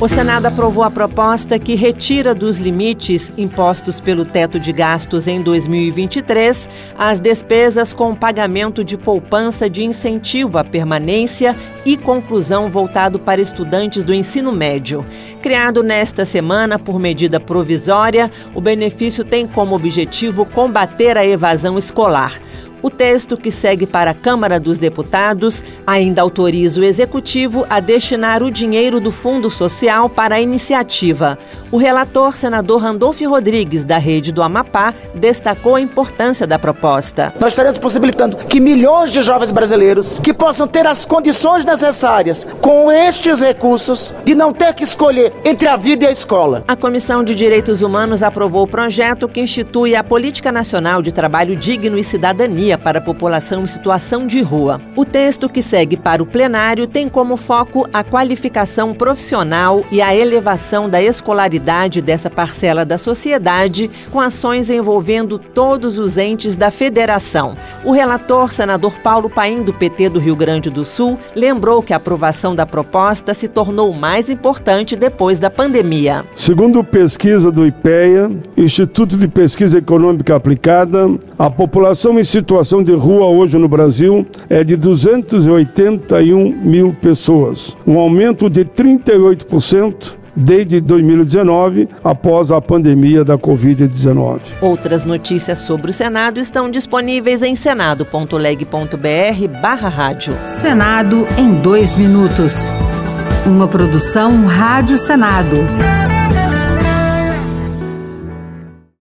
O Senado aprovou a proposta que retira dos limites impostos pelo teto de gastos em 2023 as despesas com pagamento de poupança de incentivo à permanência e conclusão voltado para estudantes do ensino médio. Criado nesta semana por medida provisória, o benefício tem como objetivo combater a evasão escolar. O texto que segue para a Câmara dos Deputados ainda autoriza o Executivo a destinar o dinheiro do Fundo Social para a iniciativa. O relator, senador Randolfo Rodrigues, da Rede do Amapá, destacou a importância da proposta. Nós estaremos possibilitando que milhões de jovens brasileiros que possam ter as condições necessárias com estes recursos de não ter que escolher entre a vida e a escola. A Comissão de Direitos Humanos aprovou o projeto que institui a Política Nacional de Trabalho Digno e Cidadania para a população em situação de rua. O texto que segue para o plenário tem como foco a qualificação profissional e a elevação da escolaridade dessa parcela da sociedade, com ações envolvendo todos os entes da federação. O relator, senador Paulo Paim, do PT do Rio Grande do Sul, lembrou que a aprovação da proposta se tornou mais importante depois da pandemia. Segundo pesquisa do IPEA, Instituto de Pesquisa Econômica Aplicada, a população em situação situação de rua hoje no Brasil é de 281 mil pessoas, um aumento de 38% desde 2019, após a pandemia da Covid-19. Outras notícias sobre o Senado estão disponíveis em senado.leg.br barra rádio. Senado em dois minutos. Uma produção Rádio Senado.